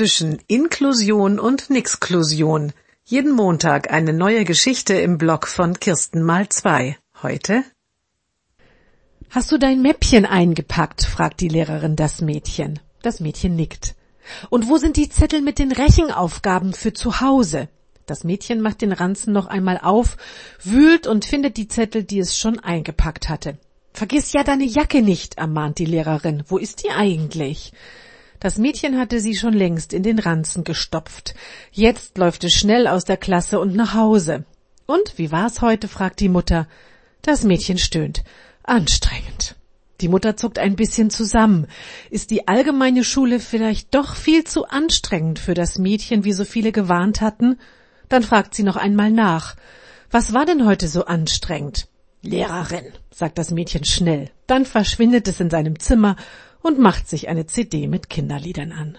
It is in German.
zwischen Inklusion und Nixklusion. Jeden Montag eine neue Geschichte im Blog von Kirsten mal zwei. Heute? Hast du dein Mäppchen eingepackt? fragt die Lehrerin das Mädchen. Das Mädchen nickt. Und wo sind die Zettel mit den Rechenaufgaben für zu Hause? Das Mädchen macht den Ranzen noch einmal auf, wühlt und findet die Zettel, die es schon eingepackt hatte. Vergiss ja deine Jacke nicht, ermahnt die Lehrerin. Wo ist die eigentlich? Das Mädchen hatte sie schon längst in den Ranzen gestopft. Jetzt läuft es schnell aus der Klasse und nach Hause. Und wie war's heute? fragt die Mutter. Das Mädchen stöhnt. Anstrengend. Die Mutter zuckt ein bisschen zusammen. Ist die allgemeine Schule vielleicht doch viel zu anstrengend für das Mädchen, wie so viele gewarnt hatten? Dann fragt sie noch einmal nach. Was war denn heute so anstrengend? Lehrerin, sagt das Mädchen schnell. Dann verschwindet es in seinem Zimmer und macht sich eine CD mit Kinderliedern an.